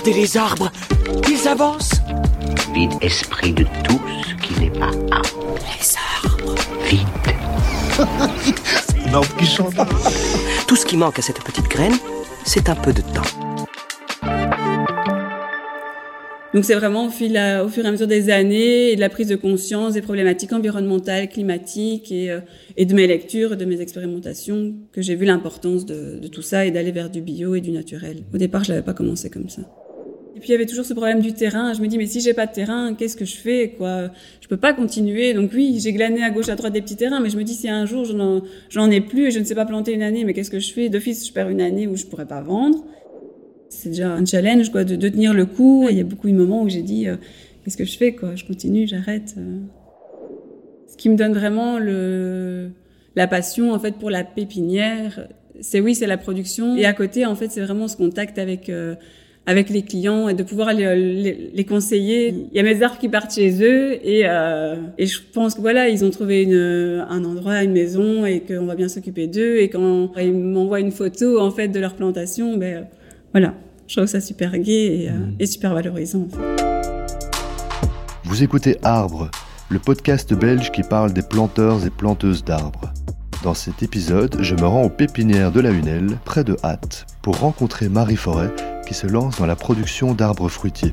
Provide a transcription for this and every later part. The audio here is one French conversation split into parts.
Regardez les arbres, ils avancent. Vide esprit de tout ce qui n'est pas arbre. Les arbres. Vide. Une arbre qui chante. Tout ce qui manque à cette petite graine, c'est un peu de temps. Donc c'est vraiment au, fil au fur et à mesure des années et de la prise de conscience des problématiques environnementales, climatiques et, euh, et de mes lectures, de mes expérimentations que j'ai vu l'importance de, de, tout ça et d'aller vers du bio et du naturel. Au départ, je n'avais pas commencé comme ça. Et puis il y avait toujours ce problème du terrain. Je me dis mais si j'ai pas de terrain, qu'est-ce que je fais quoi? Je peux pas continuer. Donc oui, j'ai glané à gauche à droite des petits terrains, mais je me dis si un jour j'en ai plus et je ne sais pas planter une année, mais qu'est-ce que je fais? D'office, je perds une année où je pourrais pas vendre c'est déjà un challenge de, tenir le coup. Il y a beaucoup de moments où j'ai dit euh, qu'est-ce que je fais Je continue, j'arrête. Euh. Ce qui me donne vraiment la passion en fait pour la pépinière, c'est oui, c'est la production. Et à côté, en fait, c'est vraiment ce contact avec euh, avec les clients et de pouvoir les, les, conseiller. Il y a mes arbres qui partent chez eux et, euh, et je pense que voilà, ils ont trouvé une, un endroit, une maison et qu'on va bien s'occuper d'eux. Et quand ils m'envoient une photo en fait de leur plantation, ben voilà, je trouve ça super gai et, euh, et super valorisant. En fait. Vous écoutez Arbre, le podcast belge qui parle des planteurs et planteuses d'arbres. Dans cet épisode, je me rends aux pépinières de la Hunelle, près de Hatt, pour rencontrer Marie Forêt, qui se lance dans la production d'arbres fruitiers.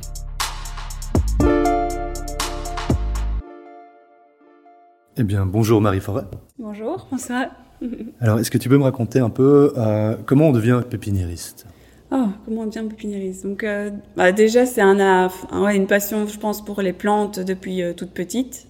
Eh bien, bonjour Marie Forêt. Bonjour, bonsoir. Alors, est-ce que tu peux me raconter un peu euh, comment on devient pépiniériste? Oh, comment on devient pépiniériste? Donc, euh, bah déjà, c'est un, un, ouais, une passion, je pense, pour les plantes depuis euh, toute petite.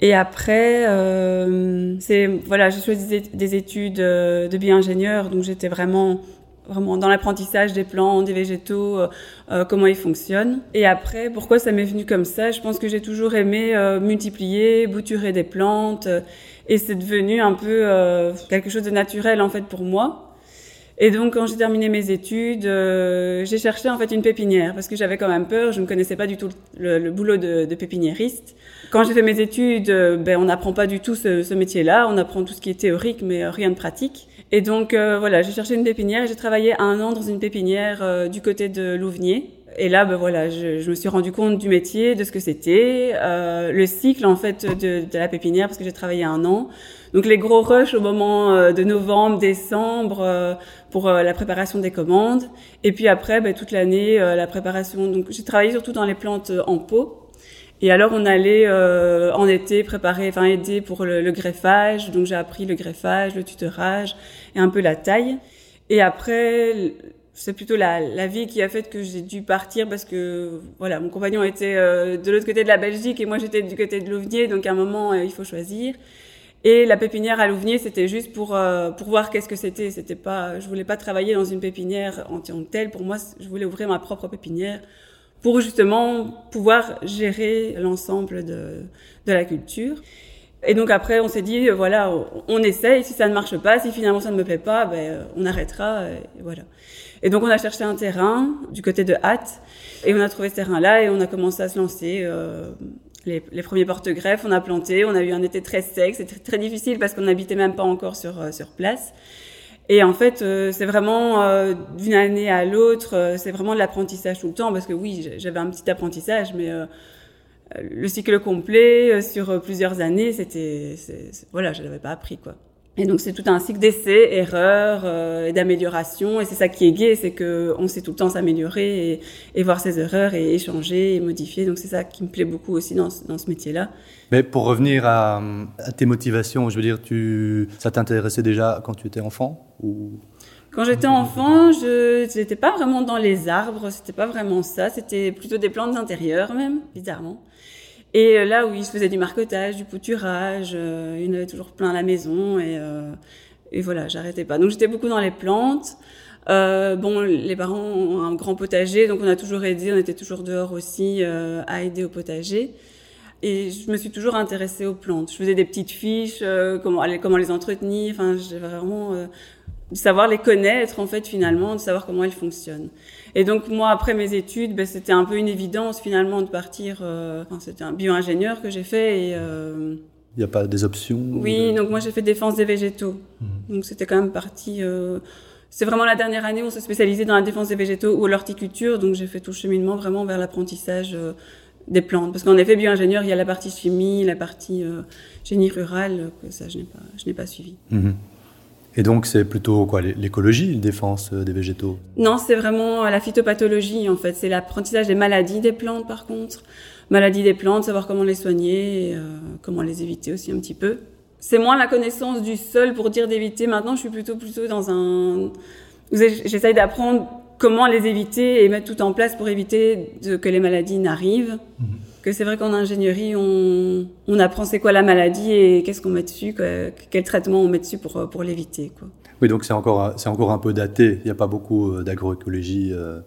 Et après, euh, c'est voilà, j'ai choisi des, des études de bio-ingénieur, donc j'étais vraiment vraiment dans l'apprentissage des plantes, des végétaux, euh, euh, comment ils fonctionnent. Et après, pourquoi ça m'est venu comme ça? Je pense que j'ai toujours aimé euh, multiplier, bouturer des plantes, euh, et c'est devenu un peu euh, quelque chose de naturel en fait pour moi. Et donc, quand j'ai terminé mes études, euh, j'ai cherché en fait une pépinière parce que j'avais quand même peur. Je ne connaissais pas du tout le, le boulot de, de, pépiniériste. Quand j'ai fait mes études, ben on n'apprend pas du tout ce, ce métier-là. On apprend tout ce qui est théorique, mais rien de pratique. Et donc euh, voilà, j'ai cherché une pépinière. et J'ai travaillé un an dans une pépinière euh, du côté de Louvenier. Et là, ben voilà, je, je, me suis rendu compte du métier, de ce que c'était, euh, le cycle en fait de, de la pépinière parce que j'ai travaillé un an. Donc les gros rushs au moment euh, de novembre, décembre euh, pour euh, la préparation des commandes. Et puis après, ben, toute l'année, la préparation. Donc j'ai travaillé surtout dans les plantes en pot. Et alors on allait euh, en été préparer, enfin aider pour le, le greffage. Donc j'ai appris le greffage, le tutorage et un peu la taille. Et après, c'est plutôt la, la vie qui a fait que j'ai dû partir parce que voilà, mon compagnon était euh, de l'autre côté de la Belgique et moi j'étais du côté de Louvenier. Donc à un moment, euh, il faut choisir. Et la pépinière à Louvenier, c'était juste pour euh, pour voir qu'est-ce que c'était. C'était pas, je voulais pas travailler dans une pépinière en tant que telle. Pour moi, je voulais ouvrir ma propre pépinière pour justement pouvoir gérer l'ensemble de de la culture. Et donc après, on s'est dit voilà, on essaye. Si ça ne marche pas, si finalement ça ne me plaît pas, ben on arrêtera. Et voilà. Et donc on a cherché un terrain du côté de Hatt et on a trouvé ce terrain-là et on a commencé à se lancer. Euh, les, les, premiers porte-greffes, on a planté, on a eu un été très sec, c'était très difficile parce qu'on n'habitait même pas encore sur, euh, sur place. Et en fait, euh, c'est vraiment euh, d'une année à l'autre, euh, c'est vraiment de l'apprentissage tout le temps parce que oui, j'avais un petit apprentissage, mais euh, le cycle complet euh, sur plusieurs années, c'était, voilà, je l'avais pas appris quoi. Et donc c'est tout un cycle d'essais, erreurs euh, et d'amélioration. Et c'est ça qui est gai, c'est que on sait tout le temps s'améliorer et, et, voir ses erreurs et échanger et modifier. Donc c'est ça qui me plaît beaucoup aussi dans, dans ce métier-là. Mais pour revenir à, à, tes motivations, je veux dire, tu, ça t'intéressait déjà quand tu étais enfant ou? Quand j'étais enfant, je n'étais pas vraiment dans les arbres, c'était pas vraiment ça, c'était plutôt des plantes d'intérieur même, bizarrement. Et là, oui, je faisais du marcotage, du pouturage, euh, il y en avait toujours plein à la maison et, euh, et voilà, j'arrêtais pas. Donc j'étais beaucoup dans les plantes. Euh, bon, les parents ont un grand potager, donc on a toujours aidé, on était toujours dehors aussi euh, à aider au potager. Et je me suis toujours intéressée aux plantes. Je faisais des petites fiches, euh, comment, comment les entretenir. Enfin, j'avais vraiment euh, de savoir les connaître en fait finalement, de savoir comment elles fonctionnent. Et donc moi après mes études, ben, c'était un peu une évidence finalement de partir. Euh, enfin, c'était un bio-ingénieur que j'ai fait et euh, il n'y a pas des options Oui, de... donc moi j'ai fait défense des végétaux. Mmh. Donc c'était quand même parti. Euh, c'est vraiment la dernière année où on s'est spécialisé dans la défense des végétaux ou l'horticulture, donc j'ai fait tout le cheminement vraiment vers l'apprentissage des plantes. Parce qu'en effet, bio-ingénieur, il y a la partie chimie, la partie euh, génie rural, que ça, je n'ai pas, je n'ai pas suivi. Mhm. Et donc, c'est plutôt quoi, l'écologie, la défense des végétaux? Non, c'est vraiment la phytopathologie, en fait. C'est l'apprentissage des maladies des plantes, par contre. Maladies des plantes, savoir comment les soigner, et, comment les éviter aussi un petit peu c'est moins la connaissance du sol pour dire d'éviter. Maintenant, je suis plutôt plutôt dans un j'essaye d'apprendre comment les éviter et mettre tout en place pour éviter que les maladies n'arrivent. Mhm. Que c'est vrai qu'en ingénierie, on, on apprend c'est quoi la maladie et qu'est-ce qu'on met dessus, quel traitement on met dessus pour, pour l'éviter. Quoi. Oui, donc c'est encore, c'est encore un peu daté. Il n'y a pas beaucoup euh, d'agroécologie euh,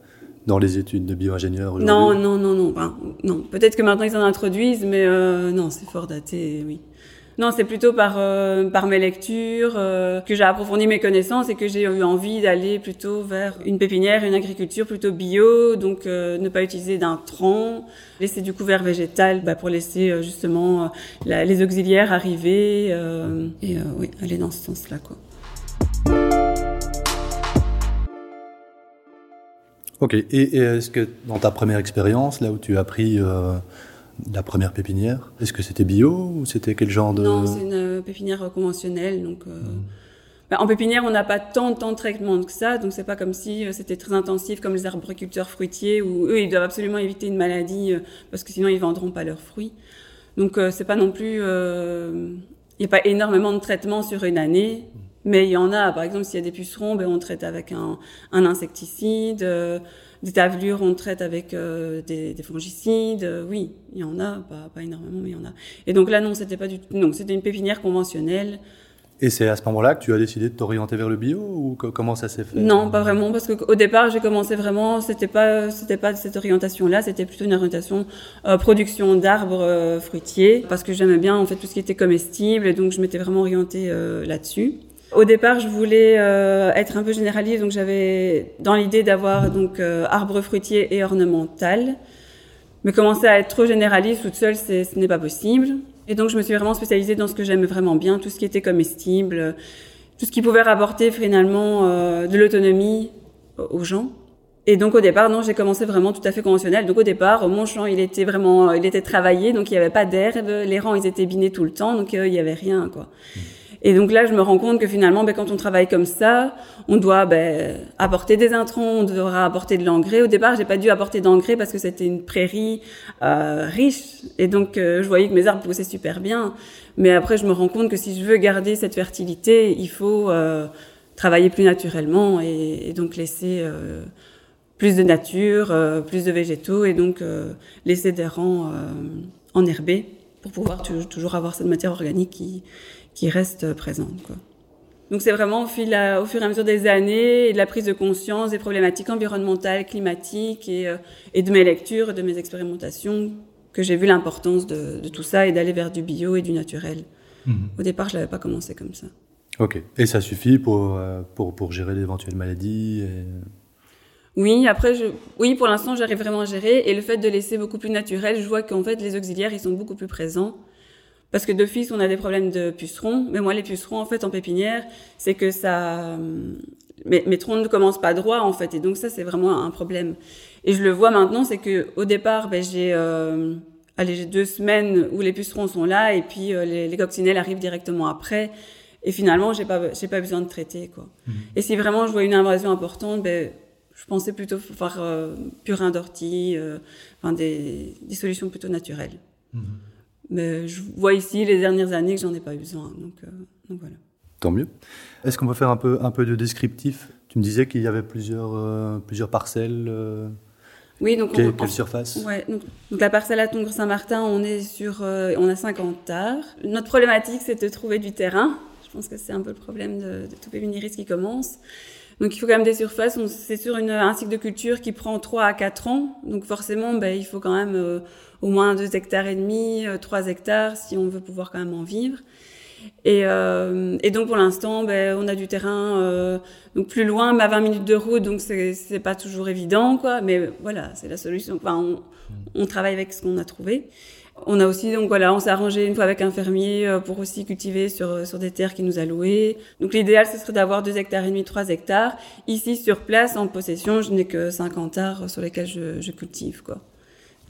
dans les études de bio-ingénieur aujourd'hui. Non, non, non, non. non. Peut-être que maintenant ils en introduisent, mais euh, non, c'est fort daté, oui. Non, c'est plutôt par euh, mes lectures euh, que j'ai approfondi mes connaissances et que j'ai eu envie d'aller plutôt vers une pépinière, une agriculture plutôt bio, donc euh, ne pas utiliser d'intrants, laisser du couvert végétal bah, pour laisser justement les auxiliaires arriver et oui, aller dans ce sens-là quoi. Ok, et, est-ce que dans ta première expérience, là où tu as appris la première pépinière Est-ce que c'était bio ou c'était quel genre de... Non, c'est une euh, pépinière euh, conventionnelle. Donc, euh, hmm. bah, en pépinière, on n'a pas tant, tant de traitement que ça, donc c'est pas comme si c'était très intensif comme les arboriculteurs fruitiers où eux, ils doivent absolument éviter une maladie parce que sinon ils vendront pas leurs fruits. Donc c'est pas non plus... Il n'y a pas énormément de traitements sur une année, mais il y en a. Par exemple, s'il y a des pucerons, ben, on traite avec un, un insecticide des tavelures, on traite avec euh, des, des, fongicides. Euh, oui, il y en a, pas, pas, énormément, mais il y en a. Et donc là, non, c'était pas du tout. Non, c'était une pépinière conventionnelle. Et c'est à ce moment-là que tu as décidé de t'orienter vers le bio ou comment ça s'est fait? Non, pas vraiment, parce qu'au départ, j'ai commencé vraiment, c'était pas, c'était pas cette orientation-là, c'était plutôt une orientation euh, production d'arbres fruitiers, parce que j'aimais bien en fait tout ce qui était comestible, et donc je m'étais vraiment orientée là-dessus. Au départ, je voulais euh, être un peu généraliste, donc j'avais dans l'idée d'avoir donc euh, arbre fruitier et ornemental. Mais commencer à être trop généraliste toute seule, ce n'est pas possible. Et donc, je me suis vraiment spécialisée dans ce que j'aimais vraiment bien, tout ce qui était comestible, tout ce qui pouvait rapporter finalement euh, de l'autonomie aux gens. Et donc au départ, non, j'ai commencé vraiment tout à fait conventionnel. Donc au départ, mon champ, il était vraiment, il était travaillé, donc il n'y avait pas d'herbe. Les rangs, ils étaient binés tout le temps, donc il n'y avait rien, quoi. Et donc là, je me rends compte que finalement, ben, quand on travaille comme ça, on doit ben, apporter des intrants, on devra apporter de l'engrais. Au départ, j'ai pas dû apporter d'engrais parce que c'était une prairie euh, riche, et donc euh, je voyais que mes arbres poussaient super bien. Mais après, je me rends compte que si je veux garder cette fertilité, il faut euh, travailler plus naturellement et, et donc laisser euh, plus de nature, euh, plus de végétaux, et donc laisser des rangs enherbés pour pouvoir toujours avoir cette matière organique qui qui reste présente. Quoi. Donc c'est vraiment au, fil au fur et à mesure des années et de la prise de conscience des problématiques environnementales, climatiques et, euh, et de mes lectures, de mes expérimentations que j'ai vu l'importance de, de, tout ça et d'aller vers du bio et du naturel. Mhm. Au départ, je l'avais pas commencé comme ça. Ok. Et ça suffit pour, euh, pour, pour gérer d'éventuelles maladies et... Oui, après, je... oui, pour l'instant, j'arrive vraiment à gérer. Et le fait de laisser beaucoup plus naturel, je vois qu'en fait, les auxiliaires, ils sont beaucoup plus présents. Parce que d'office, on a des problèmes de pucerons. Mais moi, les pucerons, en fait, en pépinière, c'est que ça... Mes, mes, troncs ne commencent pas droit, en fait. Et donc, ça, c'est vraiment un problème. Et je le vois maintenant, c'est que au départ, ben, j'ai... Euh... Allez, j'ai deux semaines où les pucerons sont là et puis euh, les, les, coccinelles arrivent directement après. Et finalement, j'ai pas, j'ai pas besoin de traiter, quoi. Mmh. Et si vraiment je vois une invasion importante, ben, je pensais plutôt faire euh, purin d'ortie, euh, enfin des, des, solutions plutôt naturelles. Mmh. Mais je vois ici les dernières années que j'en ai pas eu besoin. Donc, euh, donc voilà. Tant mieux. Est-ce qu'on peut faire un peu, un peu de descriptif? Tu me disais qu'il y avait plusieurs, euh, plusieurs parcelles. Euh, oui, donc quelle, quelle surface? Ouais, donc, donc, la parcelle à Tongres-Saint-Martin, on est sur, euh, on a 50 arts. Notre problématique, c'est de trouver du terrain. Je pense que c'est un peu le problème de, de tout pépiniériste qui commence. Donc il faut quand même des surfaces. C'est sur une, un cycle de culture qui prend 3 à 4 ans. Donc forcément, ben, il faut quand même euh, au moins 2 hectares et demi, 3 euh, hectares si on veut pouvoir quand même en vivre. Et, euh, et donc pour l'instant, ben, on a du terrain euh, donc plus loin, mais à 20 minutes de route, donc c'est pas toujours évident, quoi. Mais voilà, c'est la solution. Enfin, on, on, travaille avec ce qu'on a trouvé. On a aussi, donc voilà, on s'est arrangé une fois avec un fermier euh, pour aussi cultiver sur, sur des terres qu'il nous a louées. Donc l'idéal, ce serait d'avoir 2 hectares et demi, 3 hectares. Ici, sur place, en possession, je n'ai que 50 arts sur lesquels je, je, cultive, quoi.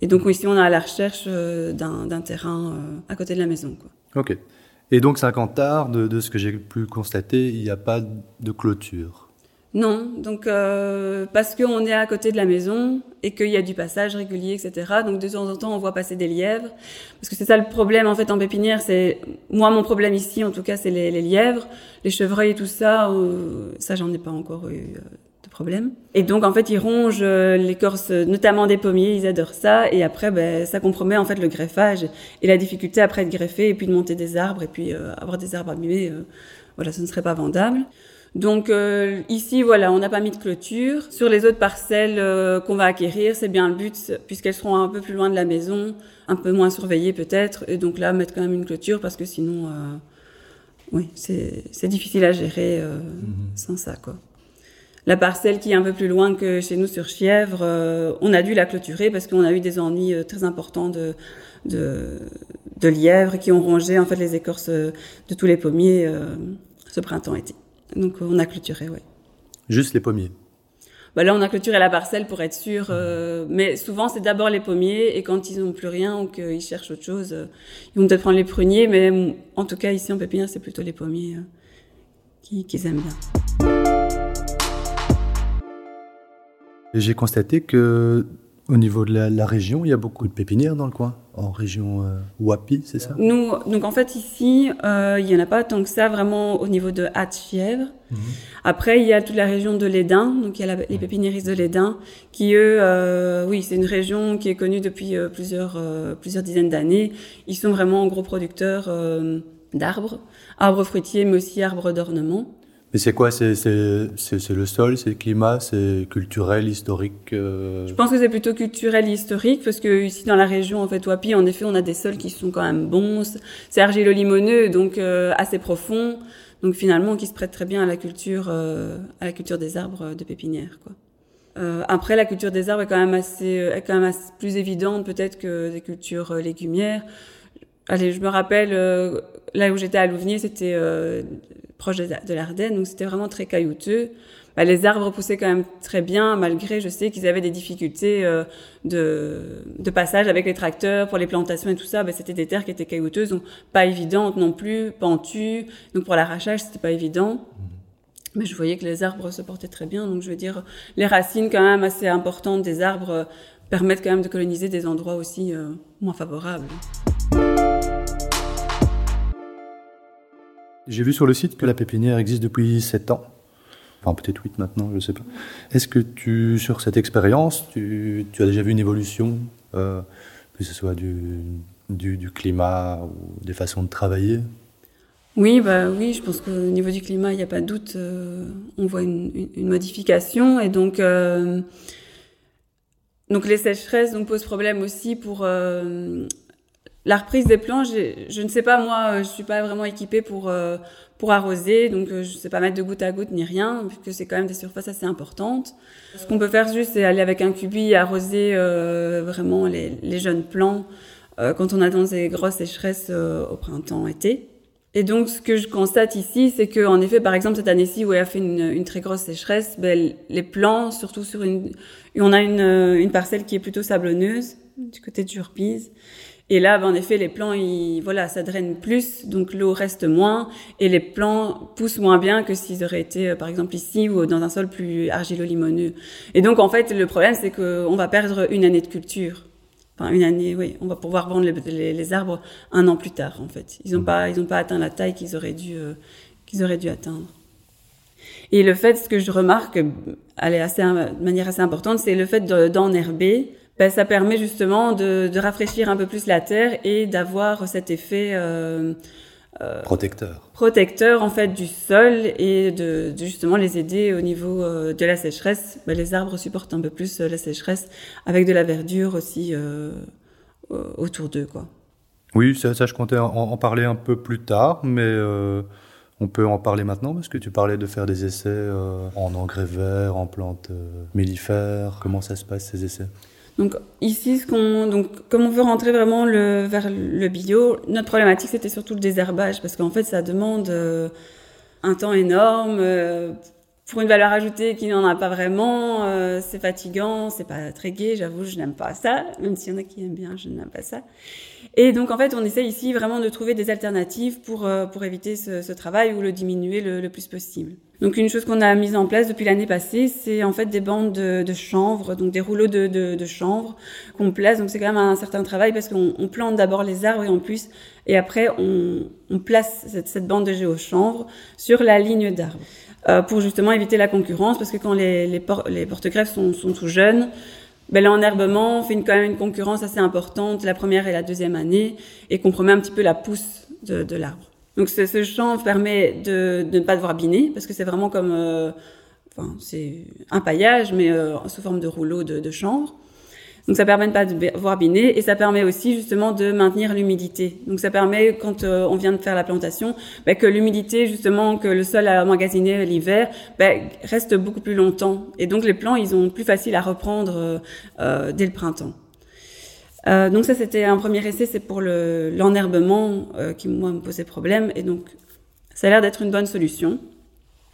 Et donc ici, on est à la recherche euh, d'un terrain euh, à côté de la maison, quoi. Ok. Et donc 50 arts, de, de ce que j'ai pu constater, il n'y a pas de clôture? Non, donc euh, parce qu'on est à côté de la maison et qu'il y a du passage régulier, etc. Donc de temps en temps, on voit passer des lièvres, parce que c'est ça le problème en fait en pépinière. C'est moi mon problème ici, en tout cas, c'est les, les, lièvres, les chevreuils et tout ça. Euh, ça, j'en ai pas encore eu problème. Et donc en fait, ils rongent euh, l'écorce, notamment des pommiers. Ils adorent ça. Et après, ben, ça compromet en fait le greffage et la difficulté après de greffer et puis de monter des arbres et puis euh, avoir des arbres abîmés. voilà, ce ne serait pas vendable. Donc euh, ici, voilà, on n'a pas mis de clôture. Sur les autres parcelles euh, qu'on va acquérir, c'est bien le but, puisqu'elles seront un peu plus loin de la maison, un peu moins surveillées peut-être, et donc là, mettre quand même une clôture, parce que sinon, euh, oui, c'est difficile à gérer euh, mmh. sans ça, quoi. La parcelle qui est un peu plus loin que chez nous sur Chièvre, euh, on a dû la clôturer parce qu'on a eu des ennuis euh, très importants de, de, de, lièvres qui ont rongé en fait les écorces de tous les pommiers ce printemps-été. Donc on a clôturé, oui. Juste les pommiers bah Là, on a clôturé la parcelle pour être sûr. Euh, mais souvent, c'est d'abord les pommiers. Et quand ils n'ont plus rien ou qu'ils cherchent autre chose, euh, ils vont peut-être prendre les pruniers. Mais en tout cas, ici en pépinière, c'est plutôt les pommiers euh, qu'ils qui aiment bien. J'ai constaté que au niveau de la, la, région, il y a beaucoup de pépinières dans le coin, en région euh, Wapi, c'est ça? Nous, donc en fait ici, euh, il y en a pas tant que ça vraiment au niveau de Haute-Fièvre. Mm -hmm. Après, il y a toute la région de l'Édin, donc il y a la, les pépiniéristes de l'Édin, qui eux, euh, oui, c'est une région qui est connue depuis plusieurs plusieurs dizaines d'années. Ils sont vraiment gros producteurs d'arbres, arbres fruitiers, mais aussi arbres d'ornement. Mais c'est quoi C'est le sol, c'est le climat, c'est culturel, historique euh... Je pense que c'est plutôt culturel historique parce que ici dans la région en fait Wapi, en effet, on a des sols qui sont quand même bons. C'est argilo-limoneux, donc euh, assez profond, donc finalement qui se prête très bien à la culture, euh, à la culture des arbres de pépinière, quoi. Euh, après, la culture des arbres est quand même assez, est quand même plus évidente peut-être que des cultures légumières. Allez, je me rappelle là où j'étais à Louvenier, c'était proche de l'Ardenne, donc c'était vraiment très caillouteux. Bah, les arbres poussaient quand même très bien, malgré, je sais qu'ils avaient des difficultés euh, de, de, passage avec les tracteurs pour les plantations et tout ça. Bah, c'était des terres qui étaient caillouteuses, donc pas évidentes non plus, pentues. Donc pour l'arrachage, c'était pas évident. Mais je voyais que les arbres se portaient très bien. Donc je veux dire, les racines quand même assez importantes des arbres euh, permettent quand même de coloniser des endroits aussi euh, moins favorables. J'ai vu sur le site que la pépinière existe depuis 7 ans. Enfin, peut-être 8 maintenant, je ne sais pas. Est-ce que tu, sur cette expérience, tu, tu, as déjà vu une évolution, euh, que ce soit du, du, du, climat ou des façons de travailler? Oui, bah oui, je pense qu'au niveau du climat, il n'y a pas de doute, euh, on voit une, une, une, modification et donc euh, donc les sécheresses donc posent problème aussi pour euh, la reprise des plants, je ne sais pas, moi, euh, je suis pas vraiment équipée pour, euh, pour arroser, donc euh, je sais pas mettre de goutte à goutte ni rien, puisque c'est quand même des surfaces assez importantes. Ce qu'on peut faire juste, c'est aller avec un cubi arroser vraiment les, jeunes plants quand on a dans des grosses sécheresses au printemps-été. Et donc, ce que je constate ici, c'est que, en effet, par exemple, cette année-ci où il a fait une, une très grosse sécheresse, ben, les plants, surtout sur une, on a une, une parcelle qui est plutôt sablonneuse du côté de Jurpise. Et là, ben, en effet, les plants, ils, voilà, ça draine plus, donc l'eau reste moins, et les plants poussent moins bien que s'ils auraient été, euh, par exemple, ici ou dans un sol plus argilo-limoneux. Et donc, en fait, le problème, c'est qu'on va perdre une année de culture. Enfin, une année, oui, on va pouvoir vendre les, les, les arbres un an plus tard, en fait. Ils n'ont pas, ils ont pas atteint la taille qu'ils auraient dû, euh, qu'ils auraient dû atteindre. Et le fait, ce que je remarque, elle est assez, de manière assez importante, c'est le fait d'enherber ben, ça permet justement de, de, rafraîchir un peu plus la terre et d'avoir cet effet euh, euh, protecteur. Protecteur en fait du sol et de, de justement les aider au niveau euh, de la sécheresse. Ben, les arbres supportent un peu plus la sécheresse avec de la verdure aussi autour d'eux quoi. Oui, ça, ça je comptais en, en, parler un peu plus tard, mais on peut en parler maintenant parce que tu parlais de faire des essais en engrais verts, en plantes mellifères. Comment ça se passe ces essais? Donc ici, ce qu'on, donc comme on veut rentrer vraiment le, vers le bio, notre problématique c'était surtout le désherbage parce qu'en fait ça demande euh, un temps énorme euh, pour une valeur ajoutée qui n'en a pas vraiment. Euh, c'est fatigant, c'est pas très gai, j'avoue, je n'aime pas ça, même s'il y en a qui aiment bien, je n'aime pas ça. Et donc en fait, on essaie ici vraiment de trouver des alternatives pour euh, pour éviter ce, ce, travail ou le diminuer le, le plus possible. Donc une chose qu'on a mise en place depuis l'année passée, c'est en fait des bandes de, de, chanvre, donc des rouleaux de, de, de chanvre qu'on place. Donc c'est quand même un certain travail parce qu'on on plante d'abord les arbres et en plus et après on, on place cette, cette bande de géochanvre sur la ligne d'arbres euh, pour justement éviter la concurrence parce que quand les, les, les porte-greffes sont, sont tout jeunes, ben, l'enherbement fait une, quand même une concurrence assez importante la première et la deuxième année et compromet un petit peu la pousse de, de l'arbre. Donc ce, champ permet de, de, ne pas devoir biner parce que c'est vraiment comme, euh, enfin c'est un paillage mais euh, sous forme de rouleau de, de chanvre. Donc ça permet de pas de voir biner et ça permet aussi justement de maintenir l'humidité. Donc ça permet quand euh, on vient de faire la plantation, bah, que l'humidité justement que le sol a emmagasiné l'hiver bah, reste beaucoup plus longtemps. Et donc les plants ils ont plus facile à reprendre euh, euh, dès le printemps. Euh, donc ça c'était un premier essai, c'est pour le l'enherbement euh, qui moi me posait problème et donc ça a l'air d'être une bonne solution.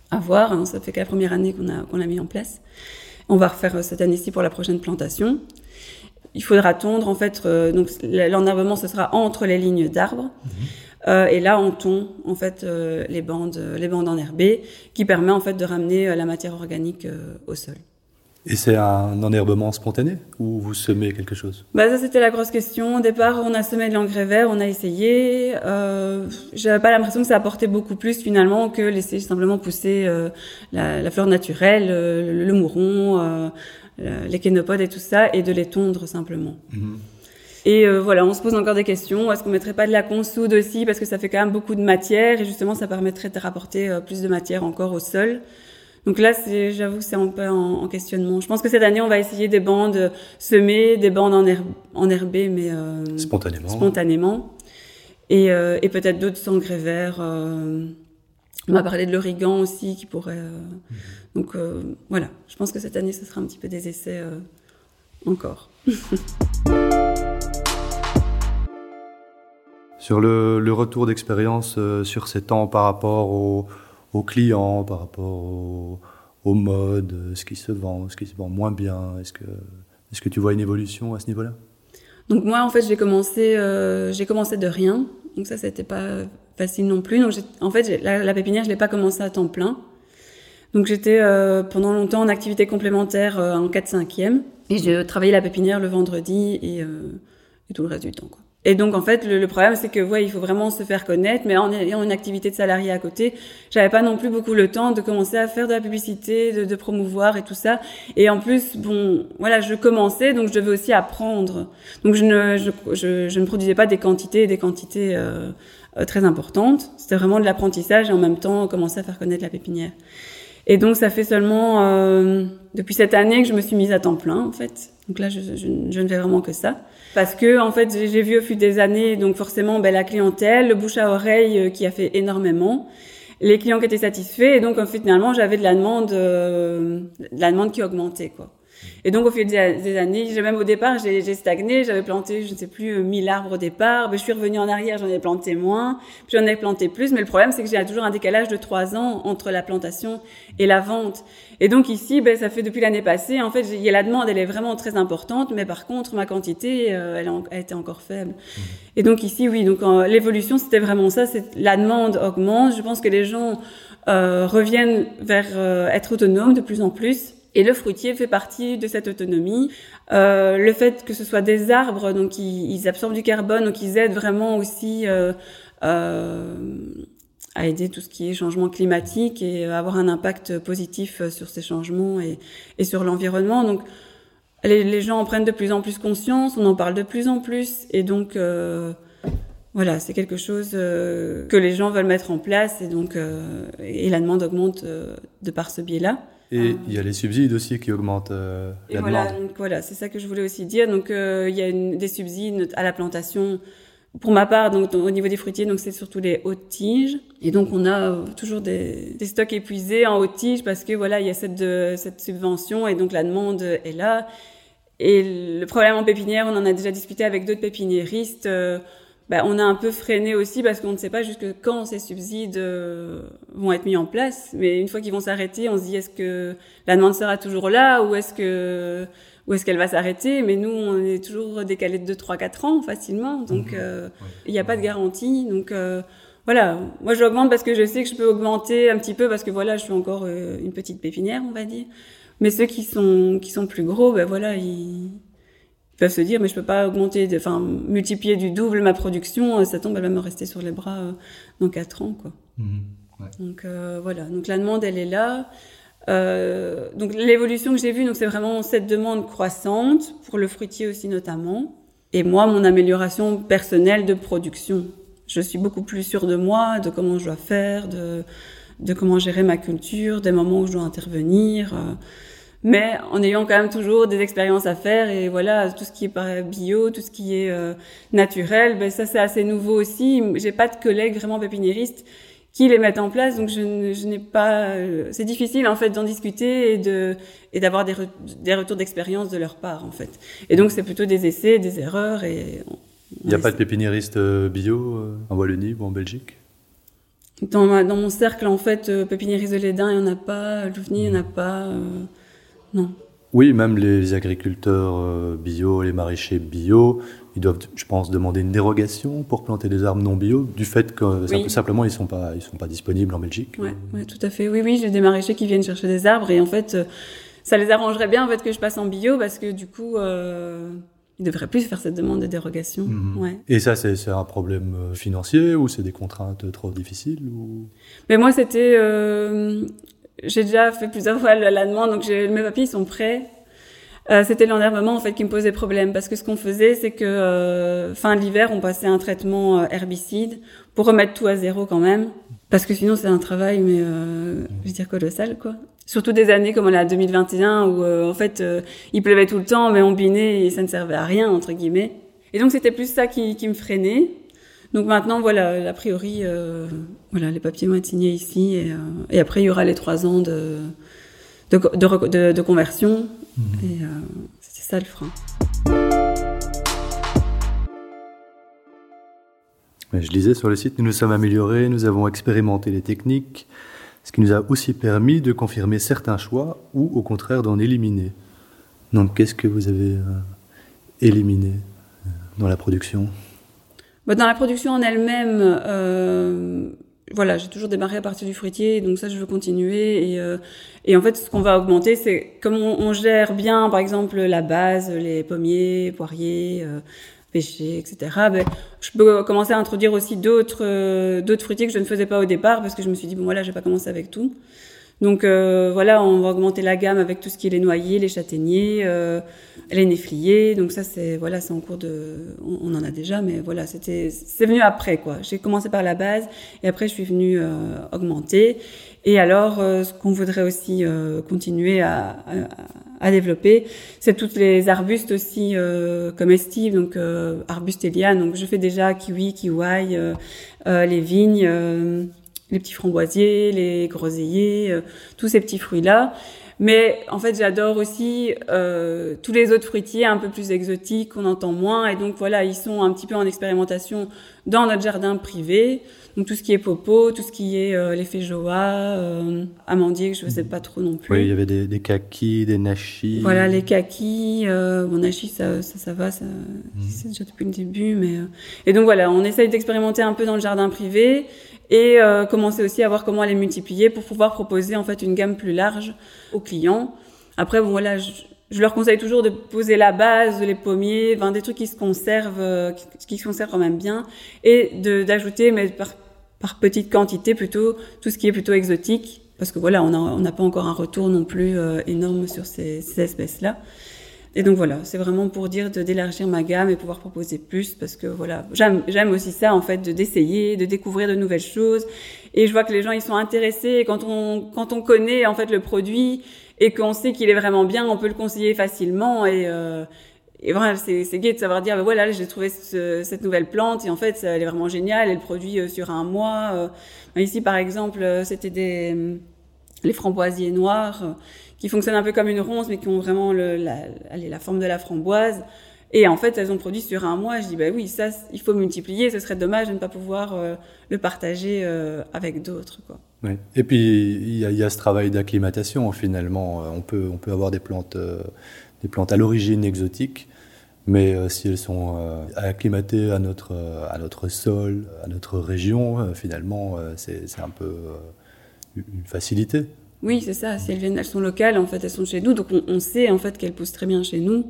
À voir, hein, ça fait que la première année qu'on a qu'on l'a mis en place. On va refaire euh, cette année-ci pour la prochaine plantation il faudra tondre en fait euh, donc l'enherbement ce sera entre les lignes d'arbres mmh. euh, et là on tond en fait euh, les bandes les bandes enherbées qui permet en fait de ramener la matière organique au sol. Et c'est un enherbement spontané ou vous semez quelque chose? Bah ça c'était la grosse question. Au départ on a semé de l'engrais vert, on a essayé. Euh, J'avais pas l'impression que ça apportait beaucoup plus finalement que laisser simplement pousser euh, la, la, fleur naturelle, euh, le, le, mouron, euh, les kénopodes et tout ça, et de les tondre simplement. Mmh. Et euh, voilà, on se pose encore des questions. Est-ce qu'on mettrait pas de la consoude aussi? Parce que ça fait quand même beaucoup de matière et justement ça permettrait de rapporter euh, plus de matière encore au sol. Donc là, j'avoue c'est un peu en, en, questionnement. Je pense que cette année, on va essayer des bandes semées, des bandes enherbées, mais euh, spontanément. spontanément. Et, euh, et peut-être d'autres engrais verts. Euh, on m'a parlé de l'origan aussi qui pourrait. Mmh. Donc voilà, je pense que cette année, ce sera un petit peu des essais encore. sur le, le retour d'expérience sur ces temps par rapport aux, aux clients, par rapport au, mode, ce qui se vend, ce qui se vend moins bien, est-ce que, est-ce que tu vois une évolution à ce niveau-là? Donc moi, en fait, j'ai commencé, euh, commencé de rien. Donc ça, c'était pas facile non plus. Donc en fait, la, pépinière, je l'ai pas commencé à temps plein. Donc j'étais euh, pendant longtemps en activité complémentaire euh, en 4-5e et j'ai travaillé la pépinière le vendredi et, et, tout le reste du temps. Quoi. Et donc en fait le, le problème c'est que ouais il faut vraiment se faire connaître, mais en ayant une activité de salarié à côté, j'avais pas non plus beaucoup le temps de commencer à faire de la publicité, de, de promouvoir et tout ça. Et en plus bon voilà je commençais donc je devais aussi apprendre. Donc je ne je, je, je ne produisais pas des quantités des quantités euh, très importantes. C'était vraiment de l'apprentissage et en même temps commencer à faire connaître la pépinière. Et donc ça fait seulement euh, depuis cette année que je me suis mise à temps plein en fait. Donc là je, je, je ne fais vraiment que ça parce que en fait j'ai vu au fil des années donc forcément ben, la clientèle, le bouche à oreille euh, qui a fait énormément, les clients qui étaient satisfaits et donc finalement j'avais de la demande euh, de la demande qui augmentait quoi. Et donc, au fil des, années, j'ai même au départ, j'ai stagné. J'avais planté, je ne sais plus, 1000 arbres au départ. Mais je suis revenue en arrière, j'en ai planté moins. Puis j'en ai planté plus. Mais le problème, c'est que j'ai toujours un décalage de trois ans entre la plantation et la vente. Et donc ici, ben, ça fait depuis l'année passée. En fait, y a la demande, elle est vraiment très importante. Mais par contre, ma quantité, euh, elle, a, était encore faible. Mmh. Et donc ici, oui. Donc l'évolution, c'était vraiment ça. C'est la demande augmente. Je pense que les gens euh, reviennent vers euh, être autonomes de plus en plus. Et le fruitier fait partie de cette autonomie. Euh, le fait que ce soit des arbres, donc ils, absorbent du carbone, donc ils aident vraiment aussi euh, euh, à aider tout ce qui est changement climatique et avoir un impact positif sur ces changements et, et sur l'environnement. Donc les, les, gens en prennent de plus en plus conscience, on en parle de plus en plus, et donc euh, voilà, c'est quelque chose euh, que les gens veulent mettre en place, et donc euh, et la demande augmente de par ce biais-là. Et il y a les subsides aussi qui augmentent euh, et la voilà, demande. Donc voilà, c'est ça que je voulais aussi dire. Donc euh, il y a une, des subsides à la plantation. Pour ma part, donc au niveau des fruitiers, donc c'est surtout les hautes tiges. Et donc on a euh, toujours des, des, stocks épuisés en hautes tiges parce que voilà, il y a cette de, cette subvention et donc la demande est là. Et le problème en pépinière, on en a déjà discuté avec d'autres pépiniéristes. Bah, on a un peu freiné aussi parce qu'on ne sait pas jusque quand ces subsides euh, vont être mis en place. Mais une fois qu'ils vont s'arrêter, on se dit est-ce que la demande sera toujours là ou est-ce que où est-ce qu'elle va s'arrêter? Mais nous, on est toujours décalé de 2, 3, 4 ans facilement. Donc, mmh. euh, il n'y a pas de garantie. Donc, euh, voilà. Moi, j'augmente parce que je sais que je peux augmenter un petit peu parce que voilà, je suis encore une petite pépinière, on va dire. Mais ceux qui sont, qui sont plus gros, ben voilà, ils, peuvent se dire, mais je peux pas augmenter, enfin, multiplier du double ma production. Ça tombe, elle va me rester sur les bras dans 4 ans, quoi. Mmh. Ouais. Donc, voilà. Donc, la demande, elle est là. Euh, donc l'évolution que j'ai vue, donc c'est vraiment cette demande croissante pour le fruitier aussi notamment, et moi mon amélioration personnelle de production. Je suis beaucoup plus sûre de moi, de comment je dois faire, de, de comment gérer ma culture, des moments où je dois intervenir, euh, mais en ayant quand même toujours des expériences à faire et voilà tout ce qui est bio, tout ce qui est euh, naturel, ben ça c'est assez nouveau aussi. J'ai pas de collègues vraiment pépiniéristes qui les mettent en place. Donc je, n'ai pas, euh, c'est difficile en fait d'en discuter et de et d'avoir des, des retours d'expérience de leur part en fait. Et donc c'est plutôt des essais, des erreurs et. Il n'y a pas de pépiniériste euh, bio en Wallonie ou en Belgique? Dans, ma, dans mon cercle en fait, pépiniériste de l'Édin, il n'y en a pas, Louvny, il n'y en a pas, non. Oui, même les agriculteurs bio, les maraîchers bio, ils doivent, je pense, demander une dérogation pour planter des arbres non bio, du fait que simplement ils sont pas, ils sont pas disponibles en Belgique. Oui, ouais, tout à fait. Oui, oui, j'ai des maraîchers qui viennent chercher des arbres et en fait, euh, ça les arrangerait bien en fait que je passe en bio parce que du coup, euh, ils devraient plus faire cette demande de dérogation. Mhm. Ouais. Et ça, c'est un problème euh, financier ou c'est des contraintes trop difficiles ou... Mais moi, c'était, euh, j'ai déjà fait plusieurs fois la demande, donc mes papiers sont prêts. Euh, c'était l'enherbement en fait qui me posait problème parce que ce qu'on faisait c'est que euh, fin l'hiver on passait un traitement euh, herbicide pour remettre tout à zéro quand même parce que sinon c'est un travail mais euh, je veux dire colossal quoi. Surtout des années comme la 2021 où en fait il pleuvait tout le temps mais on binait et ça ne servait à rien entre guillemets. Et donc c'était plus ça qui, qui me freinait. Donc maintenant, voilà, a priori, voilà, les papiers vont être signés ici et, et, après il y aura les trois ans de de, de, de, de conversion Mhm. Et euh, c'est ça le frein. Je lisais sur le site, nous nous sommes améliorés, nous avons expérimenté les techniques, ce qui nous a aussi permis de confirmer certains choix ou au contraire d'en éliminer. Donc qu'est-ce que vous avez euh, éliminé euh, dans la production? Dans la production en elle-même, euh, voilà, j'ai toujours démarré à partir du fruitier, donc ça je veux continuer. Et, euh, et en fait, ce qu'on va augmenter, c'est comme on, gère bien, par exemple, la base, les pommiers, poiriers, euh, pêchers, etc. Ben, je peux commencer à introduire aussi d'autres euh, d'autres fruitiers que je ne faisais pas au départ, parce que je me suis dit bon voilà, je vais pas commencer avec tout. Donc euh, voilà, on va augmenter la gamme avec tout ce qui est les noyers, les châtaigniers, euh, les néfliers. Donc ça c'est voilà, c'est en cours de, on, en a déjà, mais voilà, c'était c'est venu après quoi. J'ai commencé par la base et après je suis venue euh, augmenter. Et alors ce qu'on voudrait aussi continuer à, à, développer, c'est toutes les arbustes aussi comestibles, donc arbustes et. Donc je fais déjà kiwi, kiwi, les vignes les petits framboisiers, les groseilliers, euh, tous ces petits fruits-là. Mais en fait, j'adore aussi euh, tous les autres fruitiers un peu plus exotiques qu'on entend moins. Et donc voilà, ils sont un petit peu en expérimentation dans notre jardin privé. Donc tout ce qui est popo, tout ce qui est euh, les feijoa, euh, amandier que je faisais pas trop non plus. Oui, il y avait des, des kakis, des nachis. Voilà, les kakis, bon nachis ça, ça, ça va, ça, mhm. c'est déjà depuis le début, mais et donc voilà, on essaye d'expérimenter un peu dans le jardin privé et euh, commencer aussi à voir comment les multiplier pour pouvoir proposer en fait une gamme plus large aux clients. Après, bon voilà, je, leur conseille toujours de poser la base, les pommiers, des trucs qui se conservent, euh, qui, se conservent quand même bien, et d'ajouter, mais par, par petite quantité plutôt, tout ce qui est plutôt exotique, parce que voilà, on n'a pas encore un retour non plus euh, énorme sur ces espèces-là. Et donc voilà, c'est vraiment pour dire d'élargir ma gamme et pouvoir proposer plus parce que voilà, j'aime aussi ça en fait de d'essayer, de découvrir de nouvelles choses et je vois que les gens ils sont intéressés et quand on quand on connaît en fait le produit et qu'on sait qu'il est vraiment bien, on peut le conseiller facilement et euh, et voilà, c'est gai de savoir dire ben voilà, j'ai trouvé cette nouvelle plante et en fait elle est vraiment géniale, elle produit euh, sur un mois. Euh. ici par exemple, c'était des les framboisiers noirs qui fonctionnent un peu comme une ronce, mais qui ont vraiment le, la, allez, la forme de la framboise. Et en fait, elles ont produit sur un mois. Je dis, bah oui, ça, il faut multiplier. Ce serait dommage de ne pas pouvoir euh, le partager euh, avec d'autres. Quoi. Et puis, il y, a, ce travail d'acclimatation, finalement. On peut, on peut avoir des plantes, euh, des plantes à l'origine exotiques, mais euh, si elles sont euh, acclimatées à notre, à notre sol, à notre région, finalement, c'est un peu une facilité. Oui, c'est ça. Si elles viennent, elles sont locales, en fait, elles sont chez nous. Donc, on, on sait, en fait, qu'elles poussent très bien chez nous.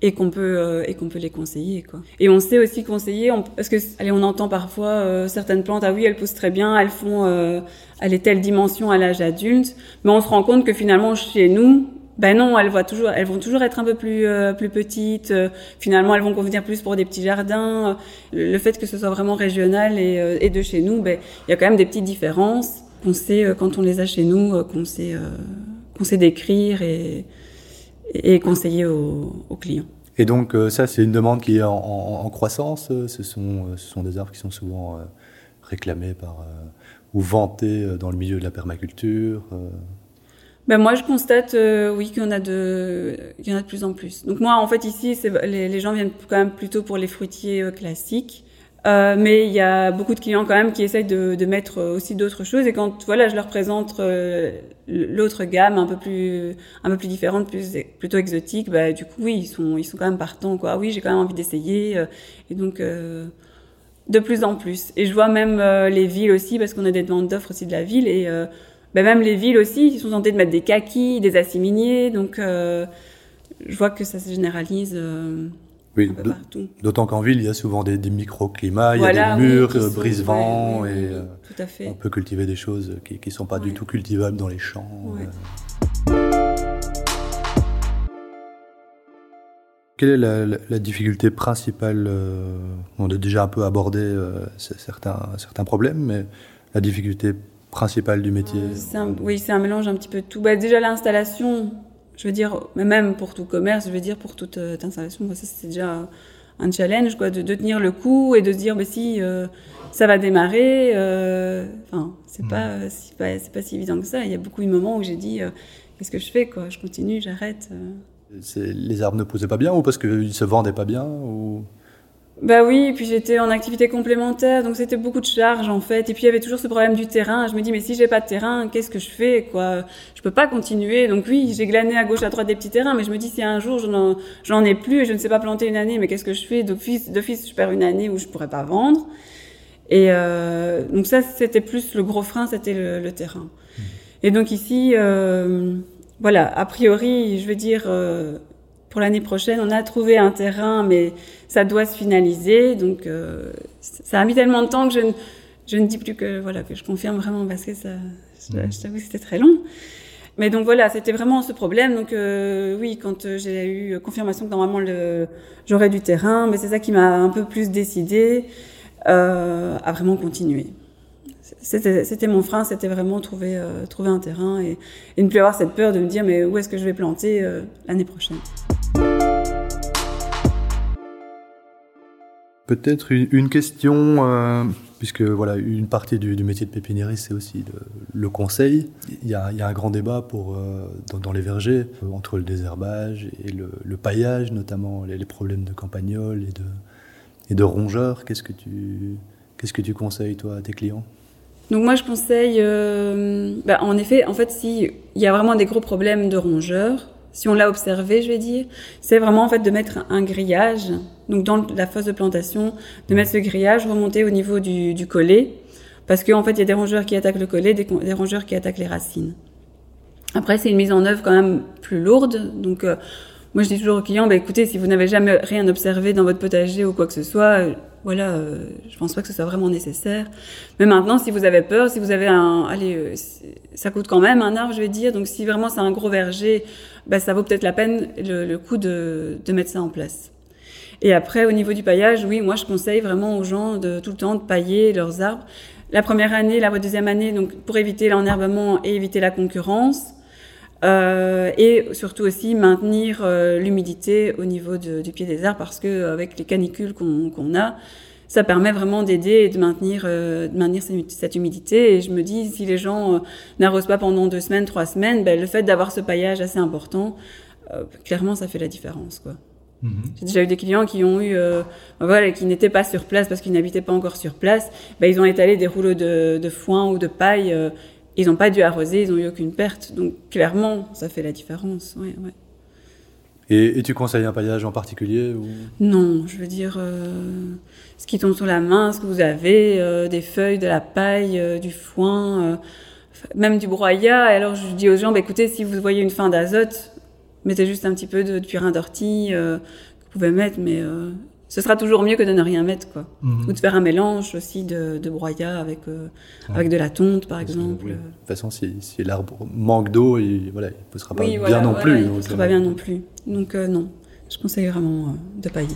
et qu'on peut euh, et qu'on peut les conseiller quoi. Et on sait aussi conseiller on, parce que allez on entend parfois euh, certaines plantes ah oui elles poussent très bien elles font euh, elles est telle dimension à l'âge adulte mais on se rend compte que finalement chez nous ben non elles voient toujours elles vont toujours être un peu plus euh, plus petites euh, finalement elles vont convenir plus pour des petits jardins le, le fait que ce soit vraiment régional et, euh, et de chez nous ben il y a quand même des petites différences qu'on sait euh, quand on les a chez nous euh, qu'on sait euh, qu'on sait décrire et et conseiller aux, aux clients. Et donc, ça, c'est une demande qui est en, en, en croissance. Ce sont, ce sont des arbres qui sont souvent réclamés par, ou vantés dans le milieu de la permaculture. Ben moi, je constate, euh, oui, qu'il y en a de, qu'il y en a de plus en plus. Donc moi, en fait, ici, c'est, les, les gens viennent quand même plutôt pour les fruitiers euh, classiques. Euh, mais il y a beaucoup de clients quand même qui essayent de, de mettre euh, aussi d'autres choses. Et quand voilà, je leur présente euh, l'autre gamme un peu plus, un peu plus différente, plus plutôt exotique, bah, du coup, oui, ils sont, ils sont quand même partants. Quoi. Oui, j'ai quand même envie d'essayer. euh, et donc, de plus en plus. Et je vois même les villes aussi, parce qu'on a des demandes d'offres aussi de la ville. Et ben même les villes aussi, ils sont tentés de mettre des kakis, des assiminiers. Donc, je vois que ça se généralise Oui, d'autant qu'en ville, il y a souvent des, des microclimats, il y a des oui, murs, euh, sont- brise-vent, ouais, oui, et oui, euh, tout à fait. on peut cultiver des choses qui ne sont pas du tout cultivables dans les champs. Ouais. euh. Quelle est la, la- la difficulté principale On a déjà un peu abordé certains, certains problèmes, mais la difficulté principale du métier un- oui, c'est un mélange un petit peu de tout. Bah, déjà l'installation, je veux dire, mais même pour tout commerce, je veux dire pour toute euh, installation, moi, ça c'est déjà un challenge, quoi, de, de tenir le coup et de se dire, bah, si euh, ça va démarrer, euh, enfin, c'est Mm. pas, euh, c'est pas, c'est pas si évident que ça. Il y a beaucoup de moments où j'ai dit, qu'est-ce que je fais, quoi, je continue, j'arrête. Les arbres ne posaient pas bien ou parce qu'ils se vendaient pas bien ou... Bah oui, puis j'étais en activité complémentaire, donc c'était beaucoup de charges en fait. Et puis il y avait toujours ce problème du terrain. Je me dis mais si j'ai pas de terrain, qu'est-ce que je fais quoi? Je peux pas continuer. Donc oui, j'ai glané à gauche à droite des petits terrains, mais je me dis si un jour j'en j'en ai plus et je ne sais pas planter une année, mais qu'est-ce que je fais? D'office, d'office, je perds une année où je pourrais pas vendre. Et euh, donc ça, c'était plus le gros frein, c'était le, le terrain. Et donc ici, euh, voilà, a priori, je veux dire, euh, pour l'année prochaine, on a trouvé un terrain, mais ça doit se finaliser. Donc euh, ça a mis tellement de temps que je ne, je ne dis plus que voilà que je confirme vraiment parce que ça, je, je t'avoue que c'était très long. Mais donc voilà, c'était vraiment ce problème. Donc euh, oui, quand euh, j'ai eu confirmation que normalement le, j'aurais du terrain, mais c'est ça qui m'a un peu plus décidé euh, à vraiment continuer. C'était, c'était mon frein, c'était vraiment trouver, euh, trouver un terrain et, et ne plus avoir cette peur de me dire mais où est-ce que je vais planter euh, l'année prochaine. Peut-être une, question, euh, puisque voilà, une partie du, métier de pépiniériste, c'est aussi le, conseil. Il y, a, il y a un grand débat pour, euh, dans, les vergers euh, entre le désherbage et le, paillage, notamment les, problèmes de campagnols et de, et de rongeurs. Qu'est-ce que tu, qu'est-ce que tu conseilles, toi, à tes clients? Donc moi je conseille, bah, en effet, en fait, si il y a vraiment des gros problèmes de rongeurs, si on l'a observé, je vais dire, c'est vraiment en fait de mettre un grillage. Donc dans la phase de plantation, de mettre ce grillage remonté au niveau du, du collet, parce qu'en fait il y a des rongeurs qui attaquent le collet, des, des rongeurs qui attaquent les racines. Après c'est une mise en œuvre quand même plus lourde, donc euh, moi je dis toujours aux clients, bah, écoutez, si vous n'avez jamais rien observé dans votre potager ou quoi que ce soit, voilà, euh, je pense pas que ce soit vraiment nécessaire. Mais maintenant, si vous avez peur, si vous avez un, allez, euh, ça coûte quand même un arbre, je vais dire. Donc si vraiment c'est un gros verger, bah, ça vaut peut-être la peine le, le coup de, de mettre ça en place. Et après, au niveau du paillage, oui, moi je conseille vraiment aux gens de tout le temps de pailler leurs arbres. La première année, la deuxième année, donc pour éviter l'enherbement et éviter la concurrence. Euh, et surtout aussi maintenir euh, l'humidité au niveau de- du pied des arbres parce que avec les canicules qu'on a, ça permet vraiment d'aider et de maintenir, euh, de maintenir cette humidité. Et je me dis, si les gens euh, n'arrosent pas pendant deux semaines, trois semaines, ben, le fait d'avoir ce paillage assez important, euh, clairement, ça fait la différence, quoi. Mhm. J'ai déjà eu des clients qui ont eu, voilà, qui n'étaient pas sur place parce qu'ils n'habitaient pas encore sur place. Ben, ils ont étalé des rouleaux de, de foin ou de paille. Ils n'ont pas dû arroser, ils n'ont eu aucune perte. Donc clairement, ça fait la différence. Ouais, ouais. Et, tu conseilles un paillage en particulier ou... Non, je veux dire, euh, ce qui tombe sur la main, ce que vous avez, euh, des feuilles, de la paille, euh, du foin, même du broyat. Et alors je dis aux gens, bah, écoutez, si vous voyez une fin d'azote, mettez juste un petit peu de, de purin d'ortie que vous pouvez mettre, mais ce sera toujours mieux que de ne rien mettre, quoi. Mhm. Ou de faire un mélange aussi de, de broyat avec, euh, avec de la tonte, par exemple. De toute façon, si, si l'arbre manque d'eau, il, voilà, il ne sera pas bien non plus. Il ne sera pas bien non plus. Donc, euh, non, je conseille vraiment euh, de pailler.